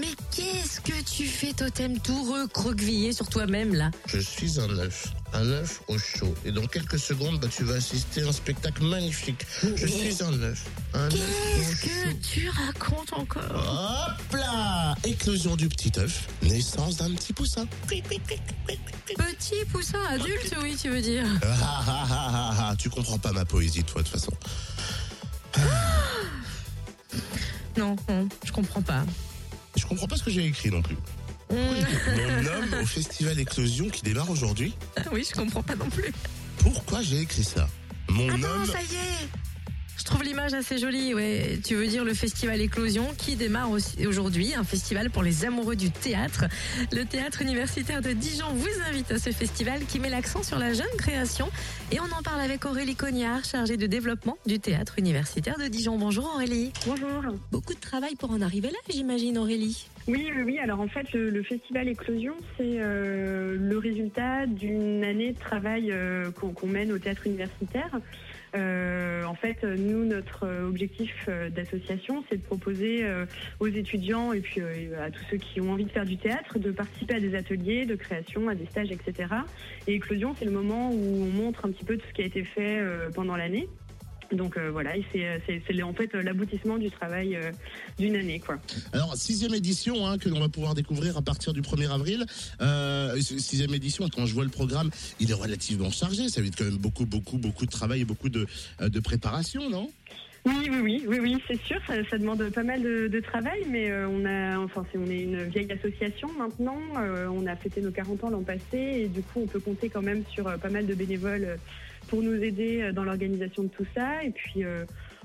Mais qu'est-ce que tu fais, totem, tout recroquevillé sur toi-même, là Je suis un œuf, un œuf au chaud. Et dans quelques secondes, bah, tu vas assister à un spectacle magnifique. Je suis un œuf, un Qu'est-ce que tu racontes encore Hop là Éclosion du petit œuf, naissance d'un petit poussin. Petit poussin adulte, oui, tu veux dire ah, ah, ah, tu comprends pas ma poésie, toi, de toute façon. Non, non, je comprends pas. Je comprends pas ce que j'ai écrit non plus. Mon homme au festival Éclosion qui démarre aujourd'hui. oui, je comprends pas non plus. Pourquoi j'ai écrit ça? Mon non, homme. ça y est Je trouve l'image assez jolie, ouais. Tu veux dire le festival Éclosion qui démarre aujourd'hui, un festival pour les amoureux du théâtre. Le théâtre universitaire de Dijon vous invite à ce festival qui met l'accent sur la jeune création. Et on en parle avec Aurélie Cognard, chargée de développement du théâtre universitaire de Dijon. Bonjour Aurélie. Bonjour. Beaucoup de travail pour en arriver là, j'imagine Aurélie. Oui, oui, oui. Alors en fait, le, le festival Éclosion, c'est euh, le résultat d'une année de travail euh, qu'on qu'on mène au théâtre universitaire. Euh, en fait, nous, notre objectif euh, d'association, c'est de proposer euh, aux étudiants et puis à tous ceux qui ont envie de faire du théâtre de participer à des ateliers de création, à des stages, etc. Et Éclosion, c'est le moment où on montre un petit peu tout ce qui a été fait pendant l'année. Donc euh, voilà, c'est c'est en fait l'aboutissement du travail euh, d'une année. Alors, sixième édition hein, que l'on va pouvoir découvrir à partir du 1er avril. Euh, sixième édition, quand je vois le programme, il est relativement chargé. Ça veut dire quand même beaucoup, beaucoup, beaucoup de travail et beaucoup euh, de préparation, non? Oui, oui, oui, oui, oui, c'est sûr. Ça, demande pas mal de, travail, mais euh, on a, enfin, c'est- on est une vieille association maintenant. Euh, on a fêté nos 40 ans l'an passé, et du coup, on peut compter quand même sur euh, pas mal de bénévoles pour nous aider dans l'organisation de tout ça. Et puis,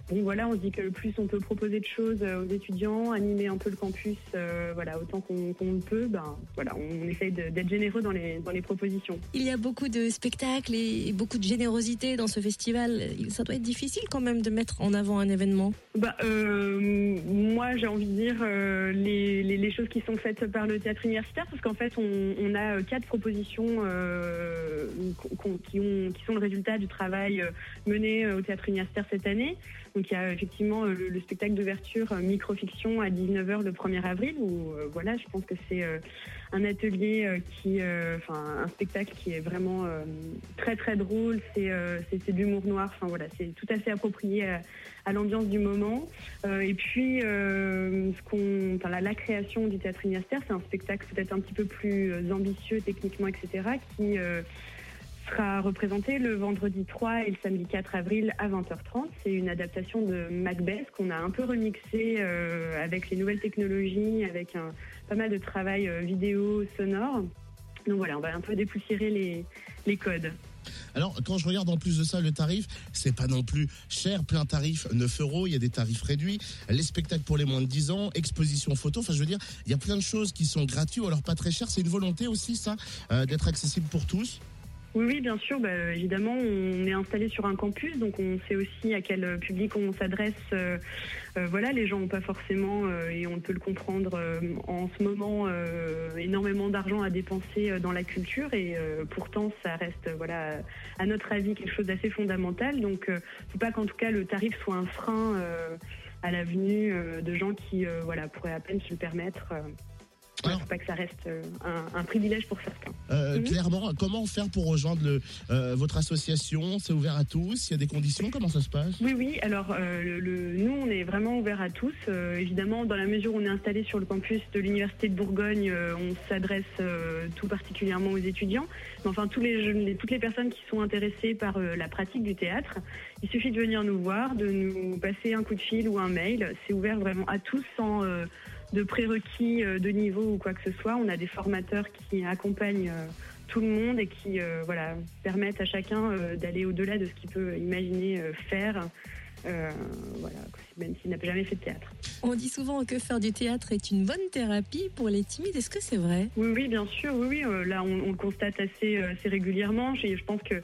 bon, voilà, on se dit que le plus on peut proposer de choses euh, aux étudiants, animer un peu le campus, euh, voilà, autant qu'on le peut, ben, voilà, on essaye d'être généreux dans les, dans les propositions. Il y a beaucoup de spectacles et beaucoup de générosité dans ce festival. Ça doit être difficile quand même de mettre en avant un événement. Bah, euh, moi, j'ai envie de dire euh, les, les, les choses qui sont faites par le théâtre universitaire, parce qu'en fait, on, on a quatre propositions qui, ont, qui sont le résultat du travail mené au théâtre universitaire cette année. Donc, il y a effectivement euh, le, le spectacle d'ouverture euh, microfiction à 19h le 1er avril, où euh, voilà, je pense que c'est un atelier qui, enfin, un spectacle qui est vraiment très très drôle. C'est c'est de l'humour noir. Enfin voilà, c'est tout à fait approprié à, l'ambiance du moment. Et puis, ce qu'on, la, création du théâtre universitaire, c'est un spectacle peut-être un petit peu plus ambitieux techniquement, etc., qui sera représenté le vendredi 3 et le samedi 4 avril à 20h30. C'est une adaptation de Macbeth qu'on a un peu remixé euh, avec les nouvelles technologies, avec un, pas mal de travail euh, vidéo, sonore. Donc voilà, on va un peu dépoussiérer les, codes. Alors, quand je regarde en plus de ça le tarif, c'est pas non plus cher, plein tarif, 9 euros, il y a des tarifs réduits, les spectacles pour les moins de 10 ans, exposition photo, enfin je veux dire, il y a plein de choses qui sont gratuites alors pas très chères. C'est une volonté aussi, ça, euh, d'être accessible pour tous Oui, oui, bien sûr. Bah, évidemment, on est installé sur un campus, donc on sait aussi à quel public on s'adresse. Euh, euh, voilà, les gens n'ont pas forcément, euh, et on peut le comprendre, en ce moment, énormément d'argent à dépenser dans la culture, et pourtant, ça reste, voilà, à notre avis, quelque chose d'assez fondamental. Donc, euh, faut pas qu'en tout cas le tarif soit un frein à la venue euh, de gens qui, voilà, pourraient à peine se le permettre. Voilà, Alors- faut pas que ça reste euh, un, un privilège pour certains. Euh, Mhm. Clairement, comment faire pour rejoindre le, euh, votre association? C'est ouvert à tous? Il y a des conditions? Comment ça se passe? Oui, oui. Alors, euh, le, le- nous, on est vraiment ouvert à tous. Évidemment, dans la mesure où on est installé sur le campus de l'Université de Bourgogne, on s'adresse tout particulièrement aux étudiants. Mais enfin, tous les, jeunes- les- toutes les personnes qui sont intéressées par la pratique du théâtre, il suffit de venir nous voir, de nous passer un coup de fil ou un mail. C'est ouvert vraiment à tous sans de prérequis euh, de niveau ou quoi que ce soit. On a des formateurs qui accompagnent. euh, tout le monde et qui euh, voilà permettent à chacun d'aller au-delà de ce qu'il peut imaginer faire euh, voilà même s'il n'a jamais fait de théâtre On dit souvent que faire du théâtre est une bonne thérapie pour les timides. Est-ce que c'est vrai? Oui oui bien sûr oui oui euh, là on, on le constate assez euh, assez régulièrement je, je pense que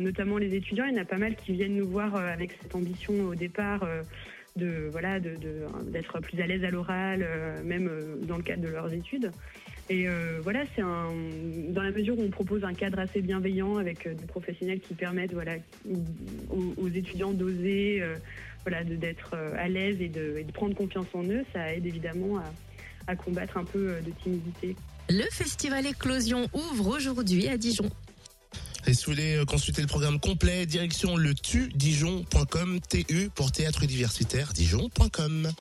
notamment les étudiants il y en a pas mal qui viennent nous voir avec cette ambition au départ de voilà de de- d'être plus à l'aise à l'oral euh, même euh, dans le cadre de leurs études Et euh, voilà, c'est un dans la mesure où on propose un cadre assez bienveillant avec des professionnels qui permettent voilà aux, étudiants d'oser, euh, voilà, de- d'être à l'aise et de, et de prendre confiance en eux, ça aide évidemment à, à combattre un peu de timidité. Le festival Éclosion ouvre aujourd'hui à Dijon. Et si vous voulez euh, consulter le programme complet, direction le tu dijon.com, TU pour théâtre universitaire dijon.com.